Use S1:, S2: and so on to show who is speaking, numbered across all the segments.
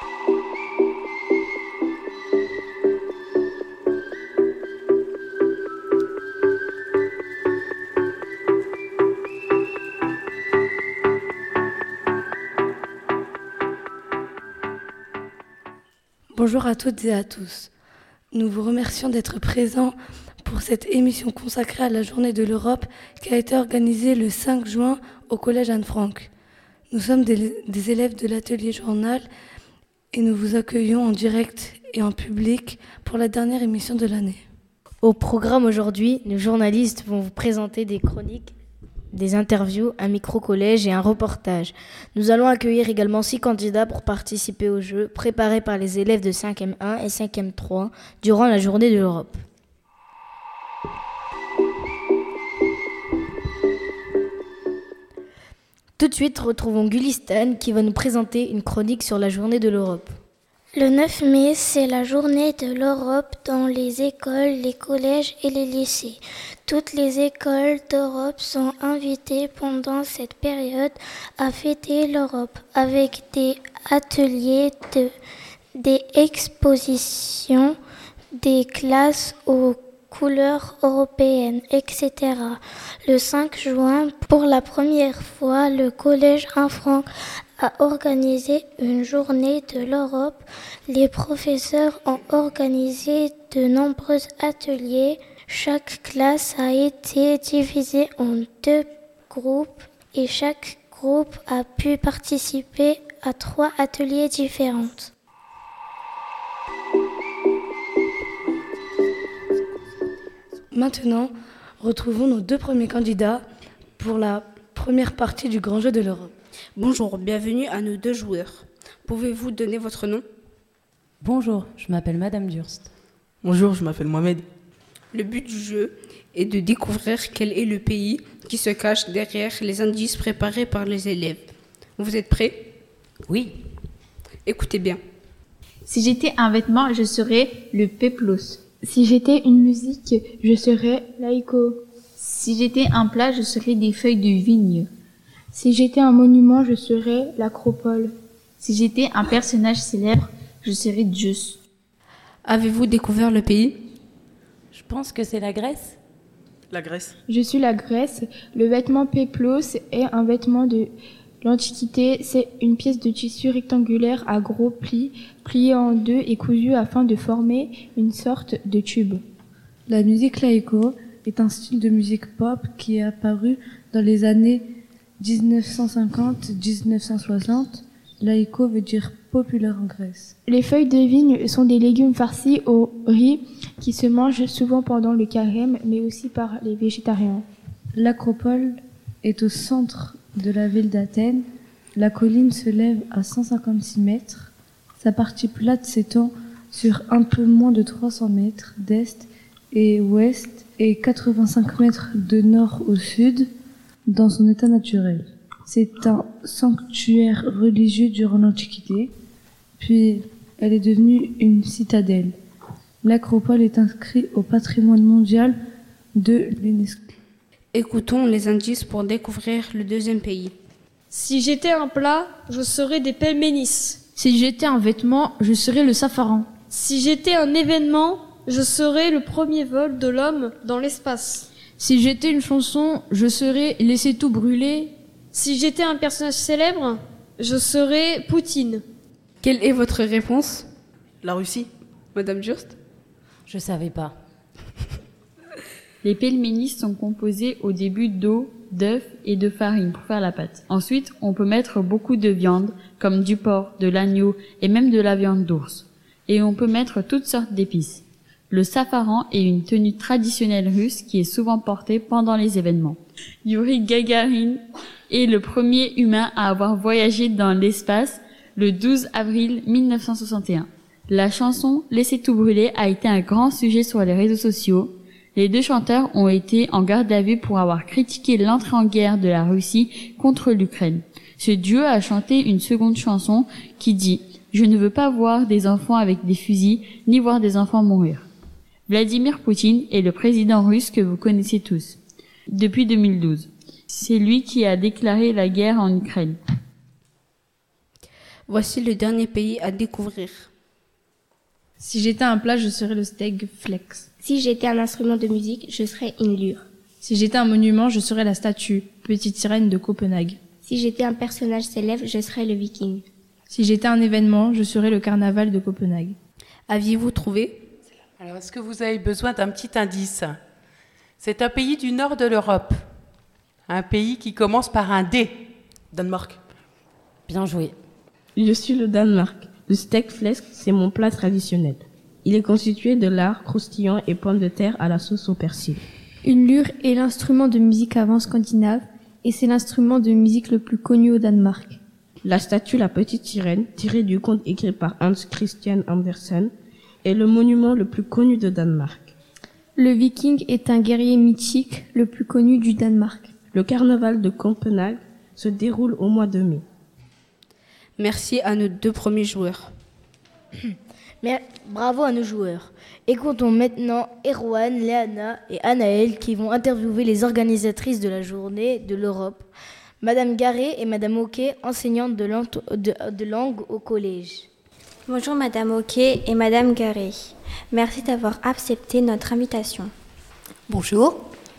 S1: Bonjour à toutes et à tous. Nous vous remercions d'être présents pour cette émission consacrée à la journée de l'Europe qui a été organisée le 5 juin au Collège Anne-Franck. Nous sommes des, des élèves de l'atelier journal et nous vous accueillons en direct et en public pour la dernière émission de l'année.
S2: Au programme aujourd'hui, nos journalistes vont vous présenter des chroniques, des interviews, un micro-collège et un reportage. Nous allons accueillir également six candidats pour participer au jeu préparé par les élèves de 5e 1 et 5e 3 durant la journée de l'Europe. Tout de suite, retrouvons Gulistan qui va nous présenter une chronique sur la journée de l'Europe.
S3: Le 9 mai, c'est la journée de l'Europe dans les écoles, les collèges et les lycées. Toutes les écoles d'Europe sont invitées pendant cette période à fêter l'Europe avec des ateliers, de, des expositions, des classes aux couleurs européennes, etc. Le 5 juin, pour la première fois, le Collège Infranc a organisé une journée de l'Europe. Les professeurs ont organisé de nombreux ateliers. Chaque classe a été divisée en deux groupes et chaque groupe a pu participer à trois ateliers différents.
S1: Maintenant, retrouvons nos deux premiers candidats pour la première partie du grand jeu de l'Europe.
S4: Bonjour, bienvenue à nos deux joueurs. Pouvez-vous donner votre nom?
S5: Bonjour, je m'appelle Madame Durst.
S6: Bonjour, je m'appelle Mohamed.
S4: Le but du jeu est de découvrir quel est le pays qui se cache derrière les indices préparés par les élèves. Vous êtes prêts?
S5: Oui.
S4: Écoutez bien.
S7: Si j'étais un vêtement, je serais le peplos.
S8: Si j'étais une musique, je serais laïco.
S7: Si j'étais un plat, je serais des feuilles de vigne.
S8: Si j'étais un monument, je serais l'acropole.
S7: Si j'étais un personnage célèbre, je serais Zeus.
S4: Avez-vous découvert le pays?
S5: Je pense que c'est la Grèce.
S6: La Grèce.
S8: Je suis la Grèce. Le vêtement peplos est un vêtement de l'Antiquité. C'est une pièce de tissu rectangulaire à gros plis, pliée en deux et cousue afin de former une sorte de tube.
S1: La musique laïco est un style de musique pop qui est apparu dans les années 1950-1960. Laïco veut dire populaire en Grèce.
S8: Les feuilles de vigne sont des légumes farcis au riz qui se mangent souvent pendant le carême, mais aussi par les végétariens.
S1: L'acropole est au centre de la ville d'Athènes. La colline se lève à 156 mètres. Sa partie plate s'étend sur un peu moins de 300 mètres d'est et ouest et 85 mètres de nord au sud dans son état naturel. C'est un sanctuaire religieux durant l'Antiquité, puis elle est devenue une citadelle. L'acropole est inscrite au patrimoine mondial de l'UNESCO.
S4: Écoutons les indices pour découvrir le deuxième pays.
S9: Si j'étais un plat, je serais des pelménis.
S7: Si j'étais un vêtement, je serais le safaran.
S9: Si j'étais un événement, je serais le premier vol de l'homme dans l'espace.
S7: Si j'étais une chanson, je serais Laissez tout brûler.
S9: Si j'étais un personnage célèbre, je serais Poutine.
S4: Quelle est votre réponse?
S6: La Russie.
S4: Madame Just
S5: Je savais pas.
S7: Les pelménis sont composés au début d'eau, d'œufs et de farine pour faire la pâte. Ensuite, on peut mettre beaucoup de viande, comme du porc, de l'agneau et même de la viande d'ours. Et on peut mettre toutes sortes d'épices. Le safaran est une tenue traditionnelle russe qui est souvent portée pendant les événements. Yuri Gagarin est le premier humain à avoir voyagé dans l'espace le 12 avril 1961. La chanson Laissez tout brûler a été un grand sujet sur les réseaux sociaux. Les deux chanteurs ont été en garde à vue pour avoir critiqué l'entrée en guerre de la Russie contre l'Ukraine. Ce duo a chanté une seconde chanson qui dit Je ne veux pas voir des enfants avec des fusils, ni voir des enfants mourir. Vladimir Poutine est le président russe que vous connaissez tous depuis 2012. C'est lui qui a déclaré la guerre en Ukraine.
S10: Voici le dernier pays à découvrir.
S8: Si j'étais un plat, je serais le steak flex.
S11: Si j'étais un instrument de musique, je serais une lyre.
S8: Si j'étais un monument, je serais la statue, petite sirène de Copenhague.
S11: Si j'étais un personnage célèbre, je serais le viking.
S8: Si j'étais un événement, je serais le carnaval de Copenhague.
S10: Aviez-vous trouvé?
S12: Alors, est-ce que vous avez besoin d'un petit indice? C'est un pays du nord de l'Europe. Un pays qui commence par un D.
S6: Danemark.
S13: Bien joué.
S1: Je suis le Danemark. Le steak flesk, c'est mon plat traditionnel. Il est constitué de lard croustillant et pommes de terre à la sauce au persil.
S14: Une lyre est l'instrument de musique avant scandinave et c'est l'instrument de musique le plus connu au Danemark.
S1: La statue La Petite Sirène, tirée du conte écrit par Hans Christian Andersen, est le monument le plus connu de Danemark.
S14: Le viking est un guerrier mythique le plus connu du Danemark.
S1: Le carnaval de Copenhague se déroule au mois de mai.
S10: Merci à nos deux premiers joueurs.
S2: Mais bravo à nos joueurs. Écoutons maintenant Erwan, Léana et Anaël qui vont interviewer les organisatrices de la journée de l'Europe, Madame Garé et Madame Oquet, enseignantes de, de, de langue au collège.
S15: Bonjour Madame Oquet et Madame Garé. Merci d'avoir accepté notre invitation.
S16: Bonjour.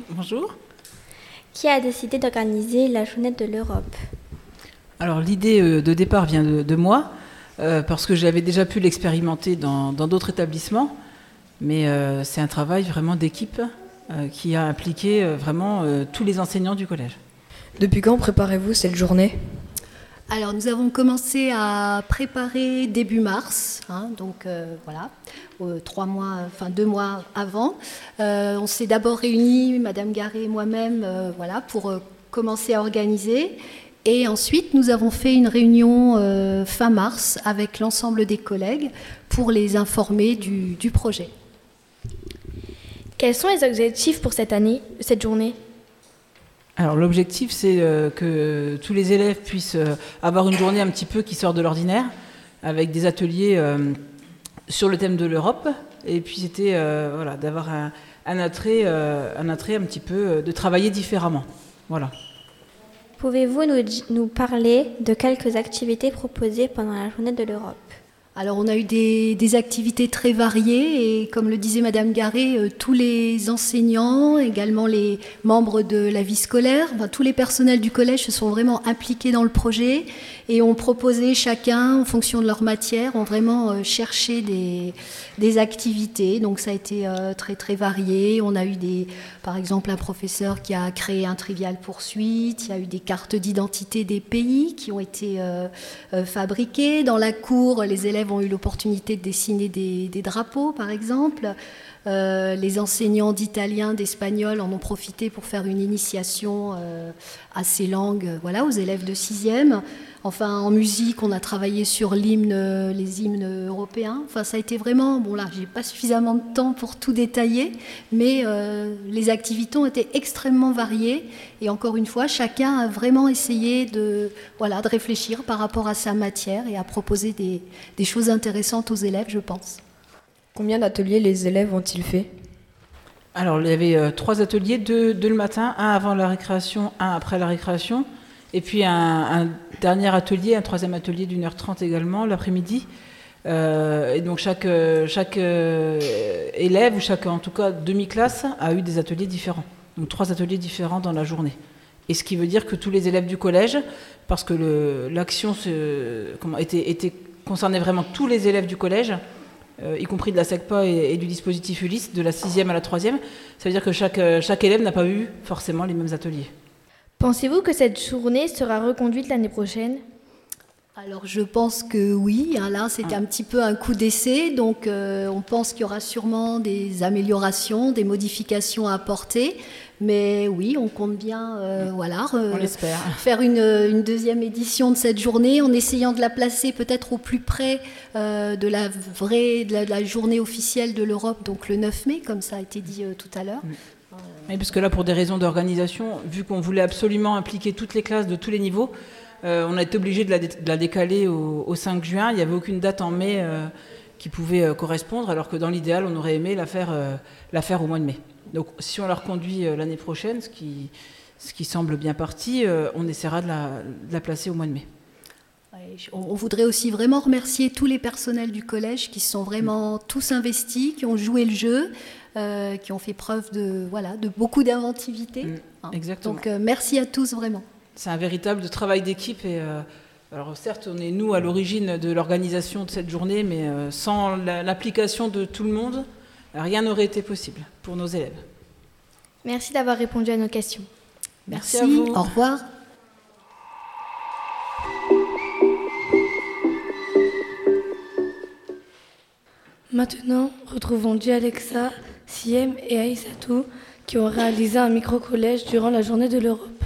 S6: Bonjour.
S15: Qui a décidé d'organiser la journée de l'Europe?
S16: Alors l'idée de départ vient de, de moi, euh, parce que j'avais déjà pu l'expérimenter dans d'autres établissements, mais euh, c'est un travail vraiment d'équipe euh, qui a impliqué vraiment tous les enseignants du collège.
S17: Depuis quand préparez-vous cette journée?
S16: Alors nous avons commencé à préparer début mars, hein, donc euh, voilà, euh, trois mois, enfin deux mois avant. Euh, on s'est d'abord réunis, Madame Garé et moi-même, euh, voilà, pour commencer à organiser. Et ensuite, nous avons fait une réunion fin mars avec l'ensemble des collègues pour les informer du, du projet.
S14: Quels sont les objectifs pour cette année, cette journée?
S16: Alors l'objectif, c'est euh, que tous les élèves puissent euh, avoir une journée un petit peu qui sort de l'ordinaire, avec des ateliers euh, sur le thème de l'Europe, et puis c'était voilà, d'avoir un, un, attrait, un attrait un petit peu, de travailler différemment. Voilà.
S15: Pouvez-vous nous, parler de quelques activités proposées pendant la journée de l'Europe?
S16: Alors on a eu des, activités très variées et comme le disait Madame Garé, euh, tous les enseignants, également les membres de la vie scolaire, tous les personnels du collège se sont vraiment impliqués dans le projet et ont proposé chacun, en fonction de leur matière, ont vraiment euh, cherché des, des, activités. Donc ça a été euh, très très varié. On a eu des, par exemple un professeur qui a créé un trivial poursuite. Il y a eu des cartes d'identité des pays qui ont été euh, fabriquées. Dans la cour, les élèves ont eu l'opportunité de dessiner des, des, drapeaux, par exemple. Euh, les enseignants d'italien, d'espagnol en ont profité pour faire une initiation euh, à ces langues voilà, aux élèves de 6e. Enfin, en musique, on a travaillé sur les hymnes européens. Enfin, ça a été vraiment, bon là, j'ai pas suffisamment de temps pour tout détailler, mais euh, les activités ont été extrêmement variées. Et encore une fois, chacun a vraiment essayé de, voilà, de réfléchir par rapport à sa matière et à proposer des choses intéressantes aux élèves, je pense.
S17: Combien d'ateliers les élèves ont-ils fait?
S16: Alors, il y avait euh, trois ateliers, deux, le matin, un avant la récréation, un après la récréation, et puis un, dernier atelier, un troisième atelier d'une heure trente également, l'après-midi. Euh, et donc chaque, chaque euh, élève, ou chaque en tout cas demi-classe, a eu des ateliers différents. Donc trois ateliers différents dans la journée. Et ce qui veut dire que tous les élèves du collège, parce que l'action était, était, concernait vraiment tous les élèves du collège, euh, y compris de la SECPA et, du dispositif Ulysse, de la sixième à la troisième. Ça veut dire que chaque, chaque élève n'a pas eu forcément les mêmes ateliers.
S14: Pensez-vous que cette journée sera reconduite l'année prochaine?
S16: Alors je pense que oui, hein, là c'était un petit peu un coup d'essai, donc euh, on pense qu'il y aura sûrement des améliorations, des modifications à apporter, mais oui, on compte bien euh, voilà, euh, faire une, une, deuxième édition de cette journée en essayant de la placer peut-être au plus près euh, de la vraie de la, de la, journée officielle de l'Europe, donc le 9 mai, comme ça a été dit tout à l'heure. Oui, parce que là, pour des raisons d'organisation, vu qu'on voulait absolument impliquer toutes les classes de tous les niveaux, on a été obligé de la, de la décaler au, au, 5 juin. Il n'y avait aucune date en mai euh, qui pouvait euh, correspondre, alors que dans l'idéal, on aurait aimé la faire, la faire au mois de mai. Donc, si on la reconduit l'année prochaine, ce qui, ce qui semble bien parti, on essaiera de la, de la placer au mois de mai. On, voudrait aussi vraiment remercier tous les personnels du collège qui se sont vraiment tous investis, qui ont joué le jeu, euh, qui ont fait preuve de, voilà, de beaucoup d'inventivité. Hein.
S6: exactement.
S16: Donc euh, merci à tous vraiment.
S6: C'est un véritable travail d'équipe et euh, alors certes on est nous à l'origine de l'organisation de cette journée, mais euh, sans la- l'application de tout le monde, rien n'aurait été possible pour nos élèves.
S18: Merci d'avoir répondu à nos questions.
S6: Merci à vous.
S16: Au revoir.
S19: Maintenant, retrouvons Alexa, Siem et Aïssatou qui ont réalisé un micro-collège durant la journée de l'Europe.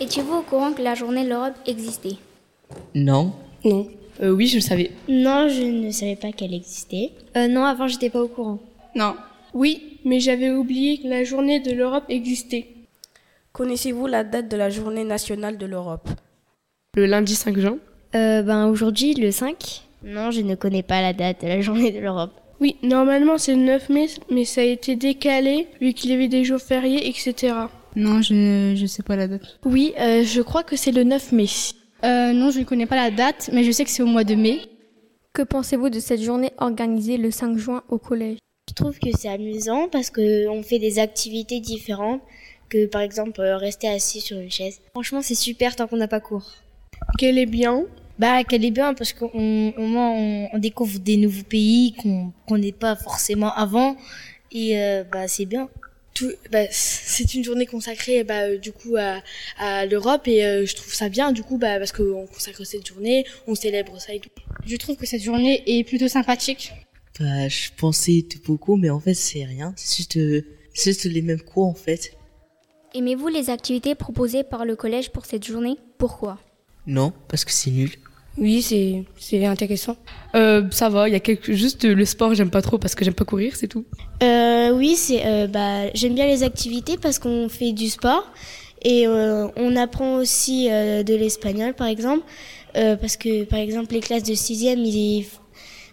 S20: Étiez-vous au courant que la journée de l'Europe existait?
S21: Non.
S22: Non. Euh, oui, je le savais.
S20: Non, je ne savais pas qu'elle existait.
S18: Euh, non, avant, j'étais pas au courant.
S22: Non.
S8: Oui, mais j'avais oublié que la journée de l'Europe existait.
S9: Connaissez-vous la date de la journée nationale de l'Europe?
S22: Le lundi 5 juin
S18: Euh, ben aujourd'hui, le 5 Non, je ne connais pas la date de la journée de l'Europe.
S8: Oui, normalement c'est le 9 mai, mais ça a été décalé vu qu'il y avait des jours fériés, etc.
S23: Non, je ne sais pas la date.
S8: Oui, euh, je crois que c'est le 9 mai.
S23: Euh, non, je ne connais pas la date, mais je sais que c'est au mois de mai.
S18: Que pensez-vous de cette journée organisée le 5 juin au collège?
S20: Je trouve que c'est amusant parce qu'on fait des activités différentes que par exemple euh, rester assis sur une chaise.
S18: Franchement, c'est super tant qu'on n'a pas cours.
S8: Qu'elle est bien?
S2: Bah, qu'elle est bien parce moins on, on découvre des nouveaux pays qu'on connaît pas forcément avant et euh, bah c'est bien.
S8: Tout- bah, c'est une journée consacrée bah, euh, du coup à, à l'Europe et euh, je trouve ça bien du coup bah, parce qu'on consacre cette journée, on célèbre ça et tout.
S23: Je trouve que cette journée est plutôt sympathique.
S21: Bah, je pensais tout beaucoup, mais en fait, c'est rien. C'est juste, euh, c'est juste les mêmes cours, en fait.
S20: Aimez-vous les activités proposées par le collège pour cette journée? Pourquoi?
S21: Non, parce que c'est nul.
S22: Oui, c'est c'est intéressant. Euh, ça va, il y a quelque juste le sport, j'aime pas trop parce que j'aime pas courir, c'est tout.
S20: Euh, oui, c'est euh, bah j'aime bien les activités parce qu'on fait du sport et euh, on apprend aussi euh, de l'espagnol par exemple euh, parce que par exemple les classes de sixième ils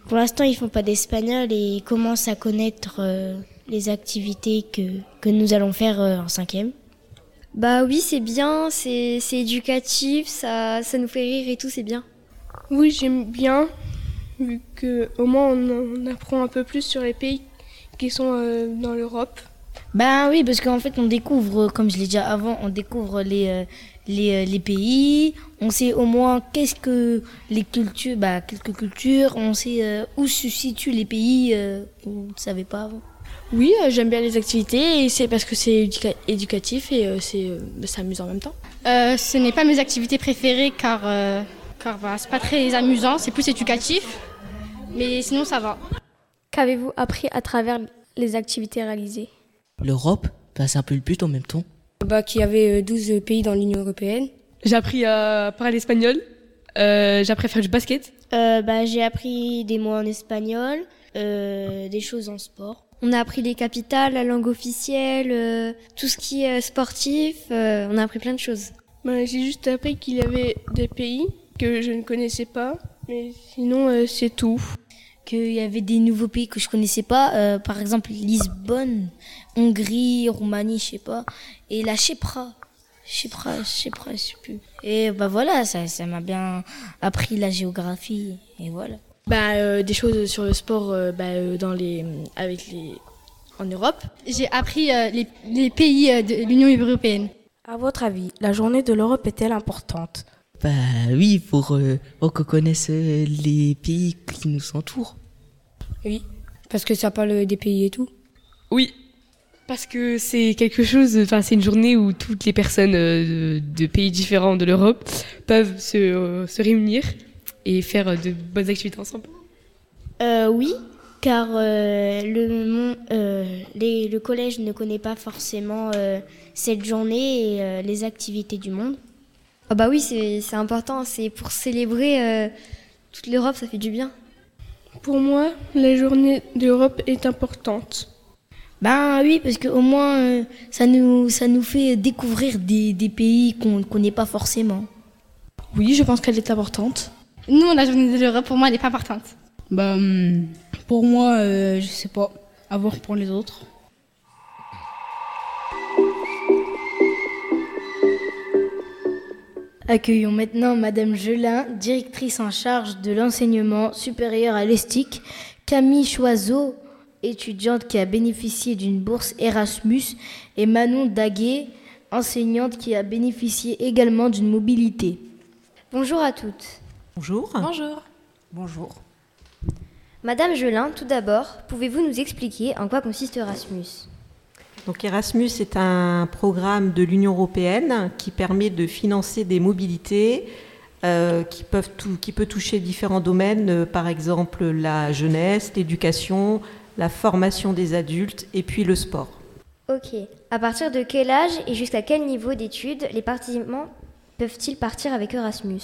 S20: pour l'instant ils font pas d'espagnol et ils commencent à connaître euh, les activités que que nous allons faire euh, en cinquième.
S18: Bah oui, c'est bien, c'est c'est éducatif, ça, ça nous fait rire et tout, c'est bien.
S8: Oui, j'aime bien vu que au moins on, on apprend un peu plus sur les pays qui sont euh, dans l'Europe.
S2: Ben oui, parce qu'en fait, on découvre, comme je l'ai dit avant, on découvre les, euh, les, euh, les pays, on sait au moins qu'est-ce que les cultures, bah, quelques cultures, on sait euh, où se situent les pays euh, qu'on ne savait pas avant.
S8: Oui, euh, j'aime bien les activités et c'est parce que c'est éduca- éducatif et euh, c'est euh, amusant en même temps.
S23: Euh, ce n'est pas mes activités préférées car, euh, car bah, c'est pas très amusant, c'est plus éducatif. Mais sinon, ça va.
S18: Qu'avez-vous appris à travers les activités réalisées?
S21: L'Europe, bah, c'est un peu le but en même temps.
S22: Bah, qu'il y avait euh, 12 pays dans l'Union européenne. J'ai appris à parler espagnol. Euh, j'ai appris à faire du basket.
S20: Euh, bah j'ai appris des mots en espagnol, euh, des choses en sport.
S18: On a appris les capitales, la langue officielle, euh, tout ce qui est euh, sportif, euh, on a appris plein de choses.
S8: Ben, j'ai juste appris qu'il y avait des pays que je ne connaissais pas, mais sinon euh, c'est tout.
S2: Qu'il y avait des nouveaux pays que je connaissais pas, euh, par exemple Lisbonne, Hongrie, Roumanie, je sais pas, et la Chypre. Chypre, Chypre, je sais plus. Et bah voilà, ça ça m'a bien appris la géographie, et voilà.
S8: Bah, euh, des choses sur le sport euh, bah, euh, dans les, avec les, en Europe.
S23: J'ai appris euh, les, les pays euh, de l'Union européenne.
S9: À votre avis, la journée de l'Europe est-elle importante?
S21: Bah oui, pour, euh, pour qu'on connaisse euh, les pays qui nous entourent.
S22: Oui, parce que ça parle des pays et tout. Oui, parce que c'est quelque chose, enfin c'est une journée où toutes les personnes euh, de, de pays différents de l'Europe peuvent se, euh, se réunir et faire de bonnes activités ensemble.
S20: Euh, oui, car euh, le, mon- euh, les- le collège ne connaît pas forcément euh, cette journée et euh, les activités du monde.
S18: Ah bah oui, c'est c'est important, c'est pour célébrer euh, toute l'Europe, ça fait du bien.
S8: Pour moi, la journée d'Europe est importante.
S2: Ben oui, parce qu'au moins euh, ça nous ça nous fait découvrir des, des pays qu'on ne connaît pas forcément.
S8: Oui, je pense qu'elle est importante.
S23: Non, la journée de l'Europe, pour moi, elle n'est pas importante.
S10: Bah, hum, pour moi, euh, je sais pas. À voir pour les autres.
S2: Accueillons maintenant Madame Gelin, directrice en charge de l'enseignement supérieur à l'ESTIC, Camille Choiseau, étudiante qui a bénéficié d'une bourse Erasmus, et Manon Daguet, enseignante qui a bénéficié également d'une mobilité.
S24: Bonjour à toutes.
S25: Bonjour.
S26: Bonjour.
S25: Bonjour.
S24: Madame Gelin, tout d'abord, pouvez-vous nous expliquer en quoi consiste Erasmus?
S25: Donc Erasmus est un programme de l'Union européenne qui permet de financer des mobilités euh, qui, peuvent qui peut toucher différents domaines, euh, par exemple la jeunesse, l'éducation, la formation des adultes et puis le sport.
S24: Ok. À partir de quel âge et jusqu'à quel niveau d'études les participants peuvent-ils partir avec Erasmus?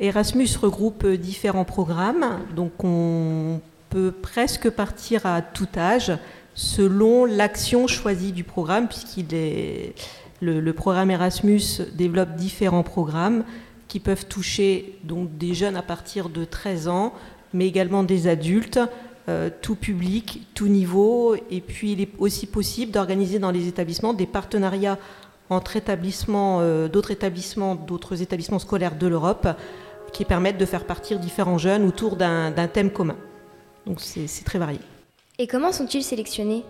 S25: Erasmus regroupe différents programmes, donc on peut presque partir à tout âge selon l'action choisie du programme, puisqu'il est le, programme Erasmus développe différents programmes qui peuvent toucher donc des jeunes à partir de 13 ans, mais également des adultes, euh, tout public, tout niveau, et puis il est aussi possible d'organiser dans les établissements des partenariats entre établissements, euh, d'autres établissements, d'autres établissements scolaires de l'Europe, qui permettent de faire partir différents jeunes autour d'un thème commun. Donc c'est très varié.
S24: Et comment sont-ils sélectionnés?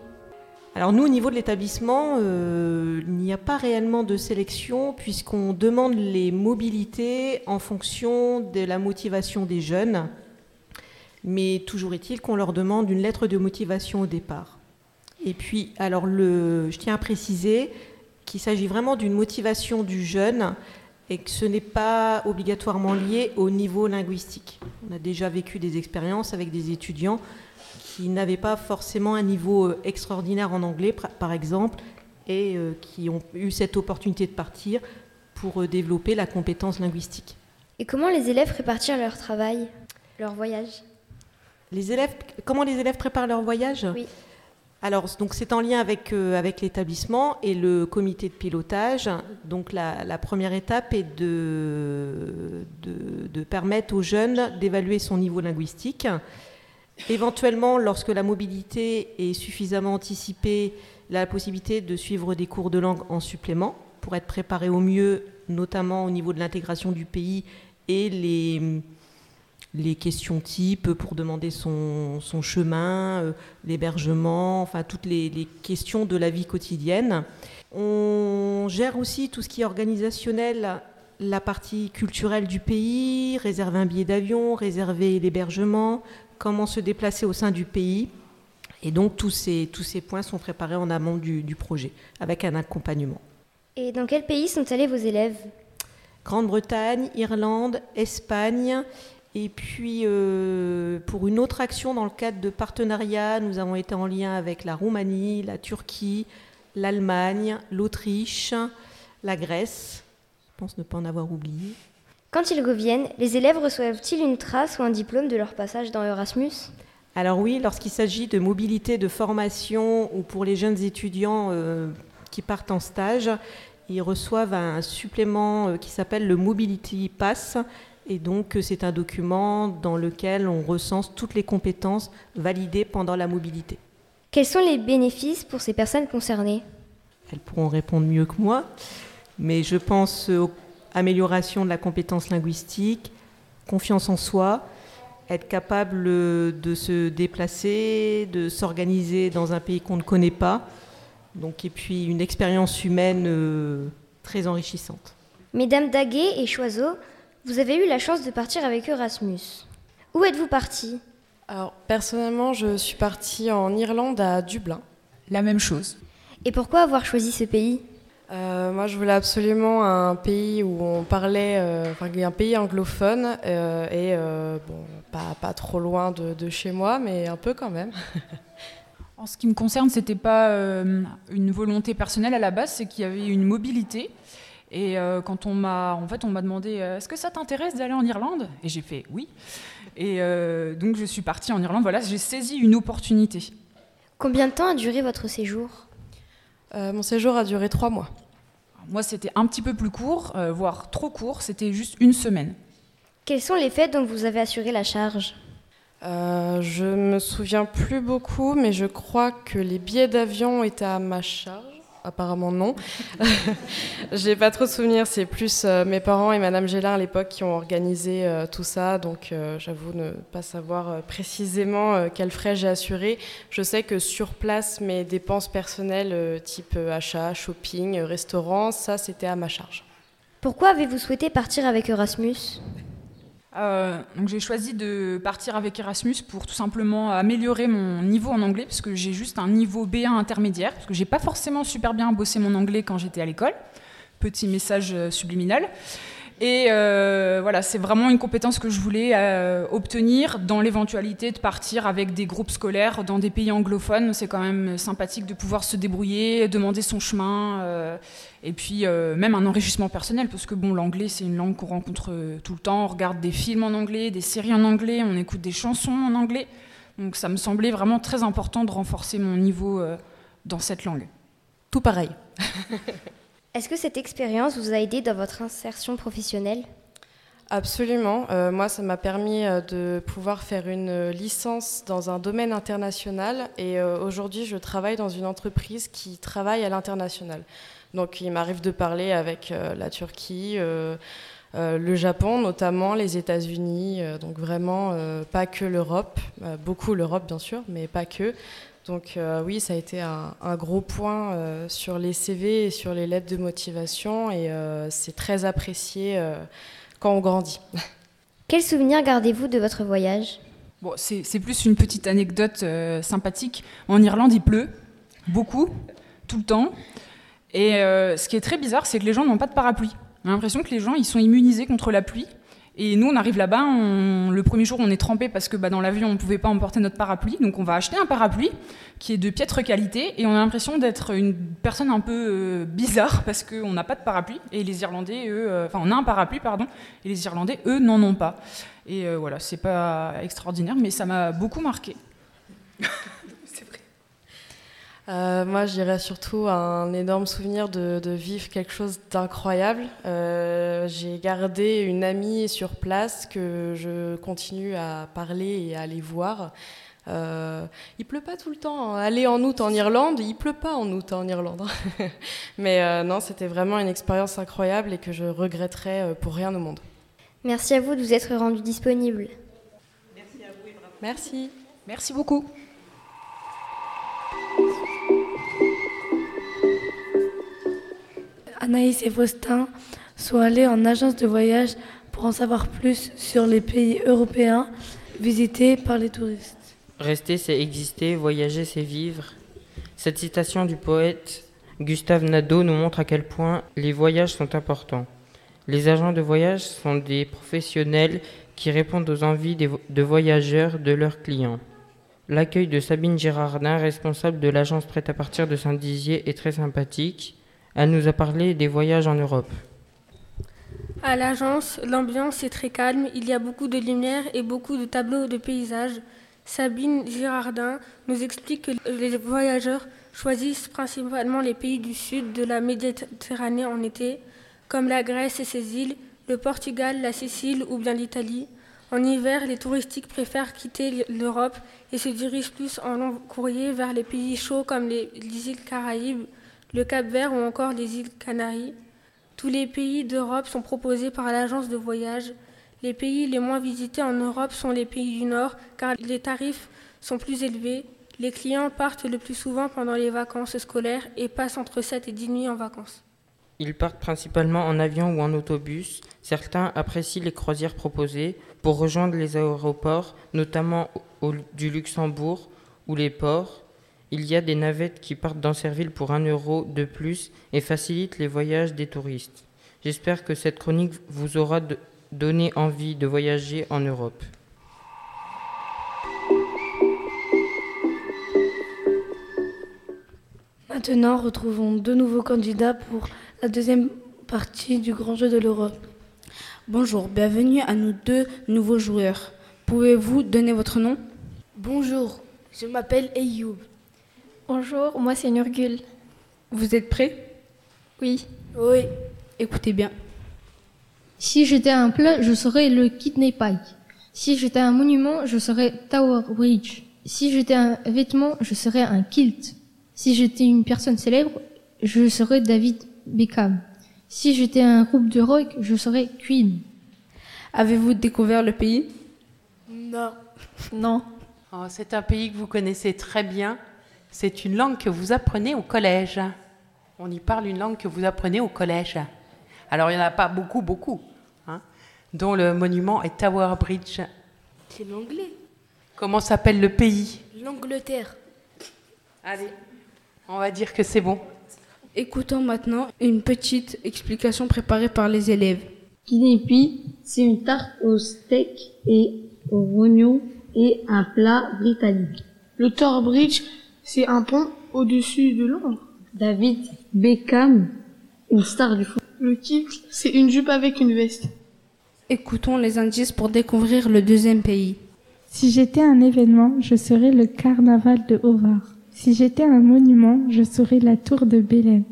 S25: Alors nous, au niveau de l'établissement, euh, il n'y a pas réellement de sélection puisqu'on demande les mobilités en fonction de la motivation des jeunes. Mais toujours est-il qu'on leur demande une lettre de motivation au départ. Et puis, alors le, je tiens à préciser qu'il s'agit vraiment d'une motivation du jeune et que ce n'est pas obligatoirement lié au niveau linguistique. On a déjà vécu des expériences avec des étudiants qui n'avaient pas forcément un niveau euh, extraordinaire en anglais, par exemple, et euh, qui ont eu cette opportunité de partir pour euh, développer la compétence linguistique.
S24: Et comment les élèves préparent leur travail, leur voyage?
S25: Les élèves, Comment les élèves préparent leur voyage?
S24: Oui.
S25: Alors, donc c'est en lien avec, avec l'établissement et le comité de pilotage. Donc, la, la première étape est de, de, de permettre aux jeunes d'évaluer son niveau linguistique. Éventuellement, lorsque la mobilité est suffisamment anticipée, la possibilité de suivre des cours de langue en supplément pour être préparé au mieux, notamment au niveau de l'intégration du pays et les, les questions types pour demander son, son chemin, euh, l'hébergement, enfin toutes les, les, questions de la vie quotidienne. On gère aussi tout ce qui est organisationnel, la partie culturelle du pays, réserver un billet d'avion, réserver l'hébergement, comment se déplacer au sein du pays. Et donc tous ces, tous ces points sont préparés en amont du, du projet, avec un accompagnement.
S24: Et dans quel pays sont allés vos élèves?
S25: Grande-Bretagne, Irlande, Espagne. Et puis, euh, pour une autre action dans le cadre de partenariat, nous avons été en lien avec la Roumanie, la Turquie, l'Allemagne, l'Autriche, la Grèce. Je pense ne pas en avoir oublié.
S24: Quand ils reviennent, les élèves reçoivent-ils une trace ou un diplôme de leur passage dans Erasmus?
S25: Alors oui, lorsqu'il s'agit de mobilité, de formation ou pour les jeunes étudiants euh, qui partent en stage, ils reçoivent un supplément euh, qui s'appelle le Mobility Pass. Et donc c'est un document dans lequel on recense toutes les compétences validées pendant la mobilité.
S24: Quels sont les bénéfices pour ces personnes concernées?
S25: Elles pourront répondre mieux que moi, mais je pense aux amélioration de la compétence linguistique, confiance en soi, être capable de se déplacer, de s'organiser dans un pays qu'on ne connaît pas, donc, et puis une expérience humaine euh, très enrichissante.
S24: Mesdames Daguet et Choiseau, vous avez eu la chance de partir avec Erasmus. Où êtes-vous partie
S27: Alors, personnellement, je suis partie en Irlande à Dublin.
S26: La même chose.
S24: Et pourquoi avoir choisi ce pays?
S27: Euh, moi, je voulais absolument un pays où on parlait, euh, enfin, un pays anglophone euh, et bon, pas, pas, trop loin de, de, chez moi, mais un peu quand même.
S26: en ce qui me concerne, c'était pas une volonté personnelle à la base, c'est qu'il y avait une mobilité. Et quand on m'a, en fait, on m'a demandé, est-ce que ça t'intéresse d'aller en Irlande? Et j'ai fait oui. Et donc je suis partie en Irlande. Voilà, j'ai saisi une opportunité.
S24: Combien de temps a duré votre séjour?
S27: Mon séjour a duré trois mois.
S26: Moi, c'était un petit peu plus court, euh, voire trop court, c'était juste une semaine.
S24: Quels sont les faits dont vous avez assuré la charge?
S27: Euh, Je me souviens plus beaucoup, mais je crois que les billets d'avion étaient à ma charge. Apparemment non. J'ai pas trop de souvenirs, c'est plus euh, mes parents et Madame Gélin à l'époque qui ont organisé euh, tout ça, donc euh, j'avoue ne pas savoir précisément quels frais j'ai assuré. Je sais que sur place, mes dépenses personnelles type achat, shopping, restaurant, ça c'était à ma charge.
S24: Pourquoi avez-vous souhaité partir avec Erasmus?
S26: Euh, j'ai choisi de partir avec Erasmus pour tout simplement améliorer mon niveau en anglais parce que j'ai juste un niveau B1 intermédiaire parce que j'ai pas forcément super bien bossé mon anglais quand j'étais à l'école. Petit message euh, subliminal. Et euh, voilà, c'est vraiment une compétence que je voulais euh, obtenir dans l'éventualité de partir avec des groupes scolaires dans des pays anglophones. C'est quand même sympathique de pouvoir se débrouiller, demander son chemin, euh, et puis même un enrichissement personnel, parce que bon, l'anglais c'est une langue qu'on rencontre tout le temps. On regarde des films en anglais, des séries en anglais, on écoute des chansons en anglais. Donc ça me semblait vraiment très important de renforcer mon niveau dans cette langue. Tout pareil.
S24: Est-ce que cette expérience vous a aidé dans votre insertion professionnelle?
S27: Absolument. Euh, moi, ça m'a permis euh, de pouvoir faire une licence dans un domaine international. Et euh, aujourd'hui, je travaille dans une entreprise qui travaille à l'international. Donc, il m'arrive de parler avec la Turquie, le Japon, notamment les États-Unis. donc, vraiment, pas que l'Europe. beaucoup l'Europe, bien sûr, mais pas que. Donc euh, oui, ça a été un, gros point euh, sur les CV et sur les lettres de motivation et euh, c'est très apprécié quand on grandit.
S24: Quel souvenir gardez-vous de votre voyage?
S26: Bon, C'est plus une petite anecdote sympathique. En Irlande, il pleut beaucoup, tout le temps. Et ce qui est très bizarre, c'est que les gens n'ont pas de parapluie. On a l'impression que les gens ils sont immunisés contre la pluie. Et nous, on arrive là-bas, le premier jour, on est trempé parce que bah, dans l'avion, on ne pouvait pas emporter notre parapluie. Donc, on va acheter un parapluie qui est de piètre qualité. Et on a l'impression d'être une personne un peu euh, bizarre parce qu'on n'a pas de parapluie. Et les Irlandais, eux, euh, enfin, on a un parapluie, pardon. Et les Irlandais, eux, n'en ont pas. Et euh, voilà, c'est pas extraordinaire, mais ça m'a beaucoup marqué.
S27: Euh, moi, je dirais surtout un énorme souvenir de, vivre quelque chose d'incroyable. Euh, j'ai gardé une amie sur place que je continue à parler et à aller voir. Euh, il pleut pas tout le temps. Hein. Aller en août en Irlande, il pleut pas en août en Irlande. Mais euh, non, c'était vraiment une expérience incroyable et que je regretterais pour rien au monde.
S24: Merci à vous de vous être rendu disponible.
S27: Merci à vous et Merci.
S26: Merci beaucoup.
S19: Anaïs et Faustin sont allés en agence de voyage pour en savoir plus sur les pays européens visités par les touristes.
S28: Rester, c'est exister, voyager, c'est vivre. Cette citation du poète Gustave Nadeau nous montre à quel point les voyages sont importants. Les agents de voyage sont des professionnels qui répondent aux envies de voyageurs de leurs clients. L'accueil de Sabine Girardin, responsable de l'agence prêt-à-partir de Saint-Dizier, est très sympathique. Elle nous a parlé des voyages en Europe.
S29: À l'agence, l'ambiance est très calme, il y a beaucoup de lumière et beaucoup de tableaux de paysages. Sabine Girardin nous explique que les voyageurs choisissent principalement les pays du sud de la Méditerranée en été, comme la Grèce et ses îles, le Portugal, la Sicile ou bien l'Italie. En hiver, les touristiques préfèrent quitter l'Europe et se dirigent plus en long courrier vers les pays chauds comme les îles Caraïbes, le Cap Vert ou encore les îles Canaries. Tous les pays d'Europe sont proposés par l'agence de voyage. Les pays les moins visités en Europe sont les pays du Nord car les tarifs sont plus élevés. Les clients partent le plus souvent pendant les vacances scolaires et passent entre 7 et 10 nuits en vacances.
S28: Ils partent principalement en avion ou en autobus. Certains apprécient les croisières proposées pour rejoindre les aéroports, notamment du Luxembourg ou les ports. Il y a des navettes qui partent d'Ancerville pour un euro de plus et facilitent les voyages des touristes. J'espère que cette chronique vous aura donné envie de voyager en Europe.
S19: Maintenant, retrouvons deux nouveaux candidats pour la deuxième partie du Grand Jeu de l'Europe.
S10: Bonjour, bienvenue à nous deux nouveaux joueurs. Pouvez-vous donner votre nom?
S30: Bonjour, je m'appelle Eyoub.
S31: Bonjour, moi c'est Nurgul.
S10: Vous êtes prêts
S31: Oui.
S30: Oui.
S10: Écoutez bien.
S31: Si j'étais un plat, je serais le Kidney Pie. Si j'étais un monument, je serais Tower Bridge. Si j'étais un vêtement, je serais un kilt. Si j'étais une personne célèbre,
S23: je serais David Beckham. Si j'étais un groupe de rock, je serais Queen.
S10: Avez-vous découvert le pays?
S32: Non.
S10: Non.
S12: Oh, c'est un pays que vous connaissez très bien. C'est une langue que vous apprenez au collège. On y parle une langue que vous apprenez au collège. Alors, il n'y en a pas beaucoup, beaucoup, hein, dont le monument est Tower Bridge.
S32: C'est l'anglais.
S12: Comment s'appelle le pays?
S32: L'Angleterre.
S12: Allez, on va dire que c'est bon.
S10: Écoutons maintenant une petite explication préparée par les élèves.
S23: Kinepi, c'est une tarte au steak et au oignon et un plat britannique.
S19: Le Tower Bridge, c'est un pont au-dessus de Londres.
S23: David Beckham, une star du foot.
S19: Le kilt, c'est une jupe avec une veste.
S10: Écoutons les indices pour découvrir le deuxième pays.
S8: Si j'étais un événement, je serais le carnaval de Hovar. Si j'étais un monument, je serais la tour de Bélem.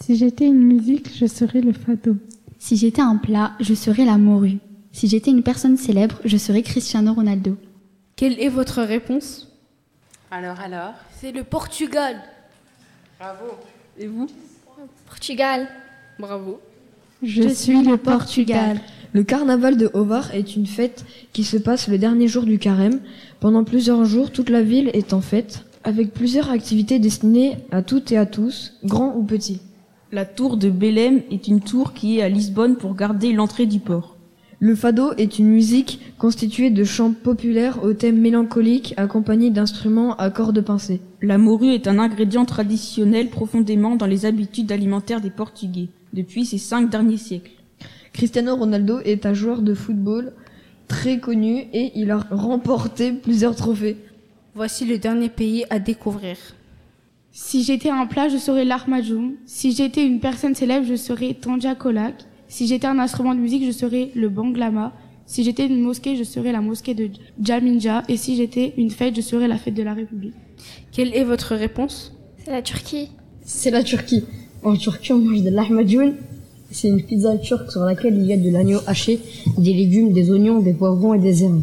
S8: Si j'étais une musique, je serais le fado.
S33: Si j'étais un plat, je serais la morue. Si j'étais une personne célèbre, je serais Cristiano Ronaldo.
S10: Quelle est votre réponse?
S12: Alors, alors
S32: C'est le Portugal.
S12: Bravo.
S10: Et vous
S34: Portugal.
S10: Bravo.
S8: Je, suis le Portugal.
S17: Le carnaval de Hovar est une fête qui se passe le dernier jour du carême. Pendant plusieurs jours, toute la ville est en fête, avec plusieurs activités destinées à toutes et à tous, grands ou petits.
S35: La tour de Bélem est une tour qui est à Lisbonne pour garder l'entrée du port.
S17: Le fado est une musique constituée de chants populaires au thème mélancolique accompagnés d'instruments à cordes pincées.
S35: La morue est un ingrédient traditionnel profondément dans les habitudes alimentaires des Portugais depuis ces cinq derniers siècles.
S17: Cristiano Ronaldo est un joueur de football très connu et il a remporté plusieurs trophées.
S10: Voici le dernier pays à découvrir.
S36: Si j'étais un plat, je serais l'Armajoum. Si j'étais une personne célèbre, je serais Tanja Kolak. Si j'étais un instrument de musique, je serais le banglama. Si j'étais une mosquée, je serais la mosquée de Jaminja. Et si j'étais une fête, je serais la fête de la République.
S10: Quelle est votre réponse?
S34: C'est la Turquie.
S17: C'est la Turquie. En Turquie, on mange de l'ahmadjoun. C'est une pizza turque sur laquelle il y a de l'agneau haché, des légumes, des oignons, des poivrons et des herbes.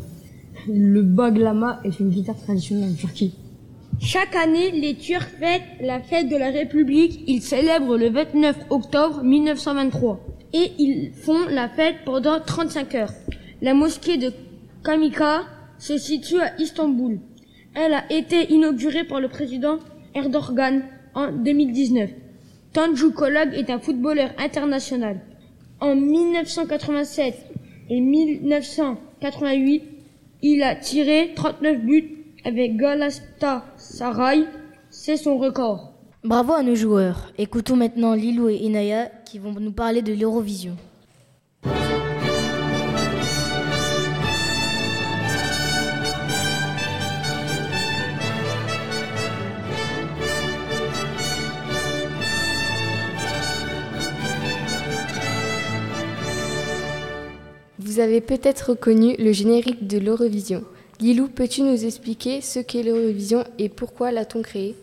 S17: Le baglama est une guitare traditionnelle en Turquie.
S37: Chaque année, les Turcs fêtent la fête de la République. Ils célèbrent le 29 octobre 1923. Et ils font la fête pendant 35 heures. La mosquée de Kamika se situe à Istanbul. Elle a été inaugurée par le président Erdogan en 2019. Tanju Kolak est un footballeur international. En 1987 et 1988, il a tiré 39 buts avec Galatasaray. C'est son record.
S2: Bravo à nos joueurs. Écoutons maintenant Lilou et Inaya qui vont nous parler de l'Eurovision.
S1: Vous avez peut-être reconnu le générique de l'Eurovision. Lilou, peux-tu nous expliquer ce qu'est l'Eurovision et pourquoi l'a-t-on créé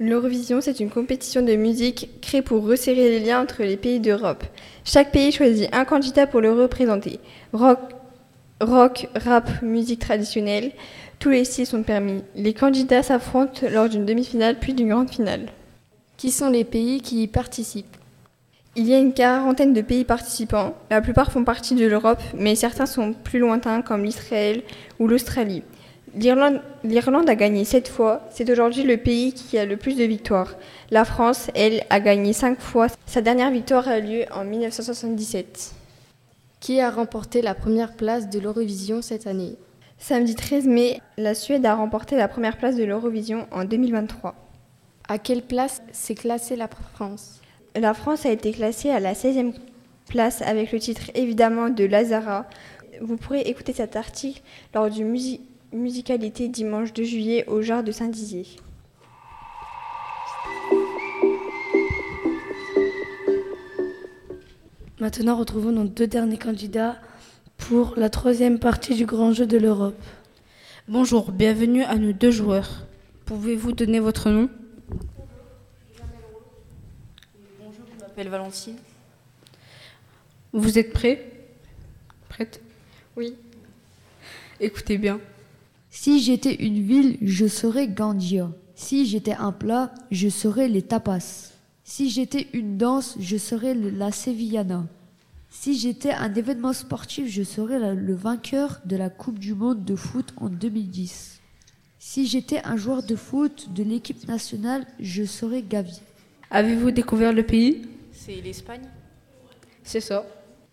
S38: L'Eurovision, c'est une compétition de musique créée pour resserrer les liens entre les pays d'Europe. Chaque pays choisit un candidat pour le représenter. Rock, rock, rap, musique traditionnelle, tous les styles sont permis. Les candidats s'affrontent lors d'une demi-finale puis d'une grande finale.
S1: Qui sont les pays qui y participent?
S38: Il y a une quarantaine de pays participants. La plupart font partie de l'Europe, mais certains sont plus lointains comme l'Israël ou l'Australie. L'Irlande a gagné sept fois. C'est aujourd'hui le pays qui a le plus de victoires. La France, elle, a gagné cinq fois. Sa dernière victoire a eu lieu en 1977.
S1: Qui a remporté la première place de l'Eurovision cette année?
S38: Samedi 13 mai, la Suède a remporté la première place de l'Eurovision en 2023.
S1: À quelle place s'est classée la France?
S38: La France a été classée à la 16e place avec le titre évidemment de Lazara. Vous pourrez écouter cet article lors du Musicalité dimanche 2 juillet au Jard de Saint-Dizier.
S19: Maintenant, retrouvons nos deux derniers candidats pour la troisième partie du grand jeu de l'Europe.
S10: Bonjour, bienvenue à nos deux joueurs. Pouvez-vous donner votre nom
S22: Bonjour, je m'appelle Valentine.
S10: Vous êtes prêts Prête?
S22: Oui.
S10: Écoutez bien.
S39: Si j'étais une ville, je serais Gandia. Si j'étais un plat, je serais les tapas. Si j'étais une danse, je serais la Sevillana. Si j'étais un événement sportif, je serais la- le vainqueur de la Coupe du Monde de foot en 2010. Si j'étais un joueur de foot de l'équipe nationale, je serais Gavi.
S10: Avez-vous découvert le pays?
S22: C'est l'Espagne
S10: C'est ça.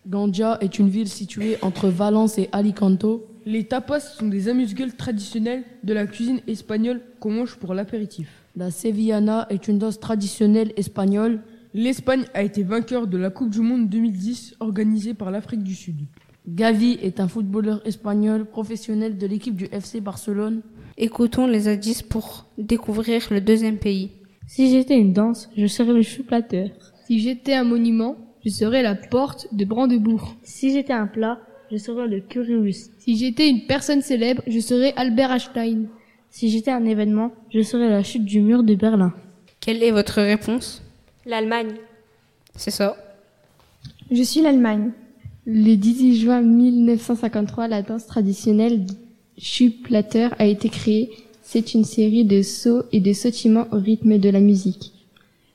S40: Gandia est une ville située entre Valence et Alicante. Les tapas sont des amuse-gueules traditionnels de la cuisine espagnole qu'on mange pour l'apéritif. La Sevillana est une danse traditionnelle espagnole. L'Espagne a été vainqueur de la Coupe du Monde 2010 organisée par l'Afrique du Sud. Gavi est un footballeur espagnol professionnel de l'équipe du FC Barcelone.
S10: Écoutons les indices pour découvrir le deuxième pays.
S41: Si j'étais une danse, je serais le chuplateur. Si j'étais un monument, je serais la porte de Brandebourg.
S2: Si j'étais un plat, je serais le curieus.
S41: Si j'étais une personne célèbre, je serais Albert Einstein.
S2: Si j'étais un événement, je serais la chute du mur de Berlin.
S10: Quelle est votre réponse?
S22: L'Allemagne.
S10: C'est ça.
S1: Je suis l'Allemagne. Le 18 juin 1953, la danse traditionnelle Schuplatter a été créée. C'est une série de sauts et de sautillements au rythme de la musique.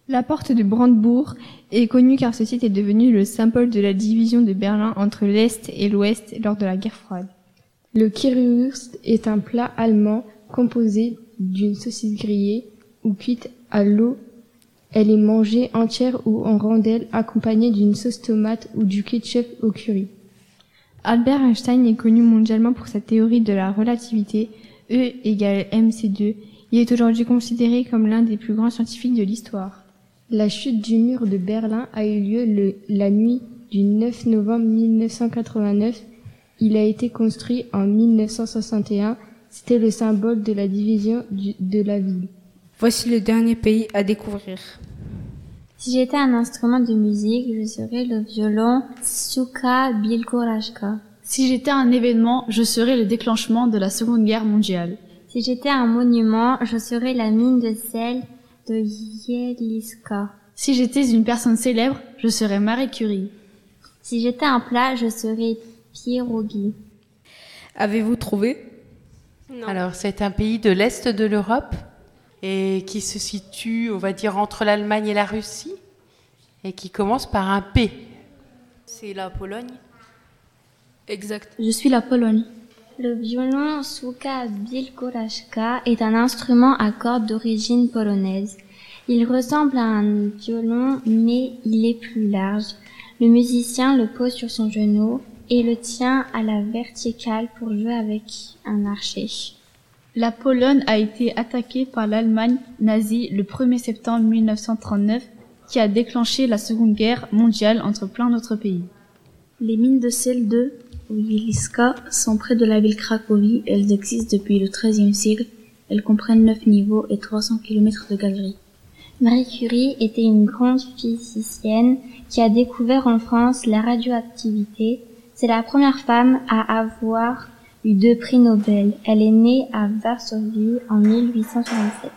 S39: La porte de Brandebourg est connue car ce site est devenu le symbole de la division de Berlin entre l'Est et l'Ouest lors de la guerre froide.
S1: Le Currywurst est un plat allemand composé d'une saucisse grillée ou cuite à l'eau. Elle est mangée entière ou en rondelles accompagnée d'une sauce tomate ou du ketchup au curry.
S39: Albert Einstein est connu mondialement pour sa théorie de la relativité E égale mc2. Il est aujourd'hui considéré comme l'un des plus grands scientifiques de l'histoire.
S1: La chute du mur de Berlin a eu lieu le, la nuit du 9 novembre 1989. Il a été construit en 1961. C'était le symbole de la division du- de la ville.
S10: Voici le dernier pays à découvrir.
S42: Si j'étais un instrument de musique, je serais le violon Suka Bilkorashka.
S14: Si j'étais un événement, je serais le déclenchement de la Seconde Guerre mondiale.
S42: Si j'étais un monument, je serais la mine de sel de Yeliska.
S14: Si j'étais une personne célèbre, je serais Marie Curie.
S42: Si j'étais un plat, je serais pierogi.
S10: Avez-vous trouvé?
S12: Alors, c'est un pays de l'Est de l'Europe et qui se situe, on va dire, entre l'Allemagne et la Russie et qui commence par un P.
S22: C'est la Pologne.
S10: Exact.
S14: Je suis la Pologne.
S42: Le violon Suka Bilkorashka est un instrument à cordes d'origine polonaise. Il ressemble à un violon, mais il est plus large. Le musicien le pose sur son genou et le tient à la verticale pour jouer avec un archet.
S14: La Pologne a été attaquée par l'Allemagne nazie le 1er septembre 1939 qui a déclenché la Seconde Guerre mondiale entre plein d'autres pays.
S42: Les mines de sel de Wieliska sont près de la ville Cracovie. Elles existent depuis le XIIIe siècle. Elles comprennent 9 niveaux et 300 km de galeries. Marie Curie était une grande physicienne qui a découvert en France la radioactivité. C'est la première femme à avoir eu deux prix Nobel. Elle est née à Varsovie en 1867.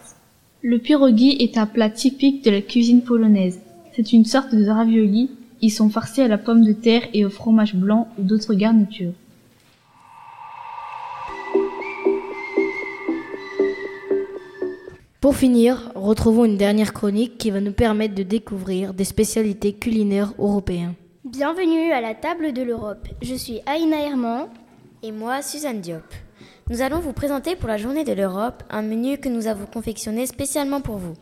S14: Le pierogi est un plat typique de la cuisine polonaise. C'est une sorte de ravioli. Ils sont farcis à la pomme de terre et au fromage blanc ou d'autres garnitures.
S2: Pour finir, retrouvons une dernière chronique qui va nous permettre de découvrir des spécialités culinaires européennes.
S43: Bienvenue à la table de l'Europe. Je suis Aïna Herman.
S44: Et moi, Suzanne Diop. Nous allons vous présenter pour la journée de l'Europe un menu que nous avons confectionné spécialement pour vous,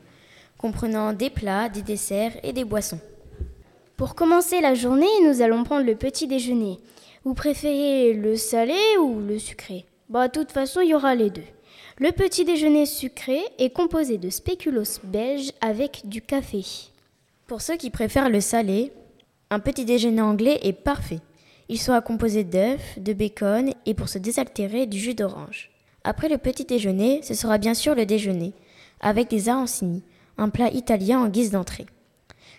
S44: comprenant des plats, des desserts et des boissons.
S43: Pour commencer la journée, nous allons prendre le petit déjeuner. Vous préférez le salé ou le sucré? Bah, de toute façon, il y aura les deux. Le petit déjeuner sucré est composé de spéculoos belge avec du café.
S44: Pour ceux qui préfèrent le salé, un petit déjeuner anglais est parfait. Il sera composé d'œufs, de bacon et pour se désaltérer du jus d'orange. Après le petit déjeuner, ce sera bien sûr le déjeuner, avec des arancini, un plat italien en guise d'entrée.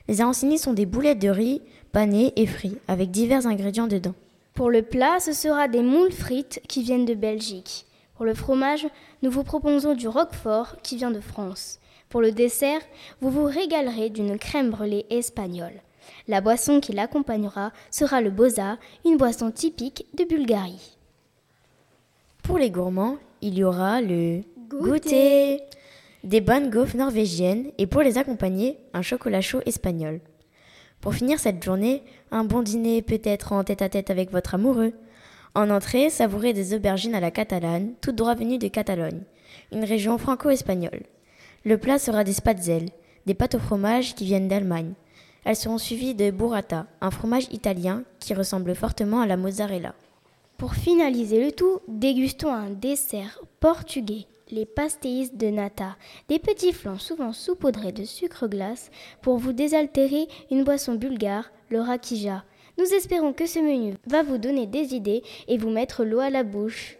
S44: Les arancini sont des boulettes de riz panées et frites avec divers ingrédients dedans.
S43: Pour le plat, ce sera des moules frites qui viennent de Belgique. Pour le fromage, nous vous proposons du roquefort qui vient de France. Pour le dessert, vous vous régalerez d'une crème brûlée espagnole. La boisson qui l'accompagnera sera le boza, une boisson typique de Bulgarie.
S44: Pour les gourmands, il y aura le
S43: Goûter.
S44: Des bonnes gaufres norvégiennes et pour les accompagner, un chocolat chaud espagnol. Pour finir cette journée, un bon dîner peut-être en tête à tête avec votre amoureux. En entrée, savourez des aubergines à la catalane, toutes droit venues de Catalogne, une région franco-espagnole. Le plat sera des spatzels, des pâtes au fromage qui viennent d'Allemagne. Elles seront suivies de burrata, un fromage italien qui ressemble fortement à la mozzarella.
S24: Pour finaliser le tout, dégustons un dessert portugais, les pastéis de nata, des petits flancs souvent saupoudrés de sucre glace pour vous désaltérer une boisson bulgare, le rakija. Nous espérons que ce menu va vous donner des idées et vous mettre l'eau à la bouche.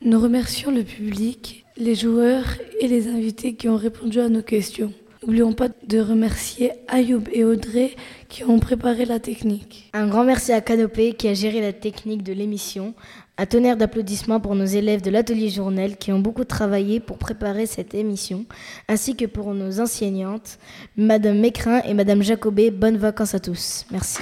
S19: Nous remercions le public, les joueurs et les invités qui ont répondu à nos questions. N'oublions pas de remercier Ayoub et Audrey qui ont préparé la technique.
S2: Un grand merci à Canopé qui a géré la technique de l'émission. Un tonnerre d'applaudissements pour nos élèves de l'atelier journal qui ont beaucoup travaillé pour préparer cette émission, ainsi que pour nos enseignantes, Madame Mécrin et Madame Jacobé. Bonnes vacances à tous. Merci.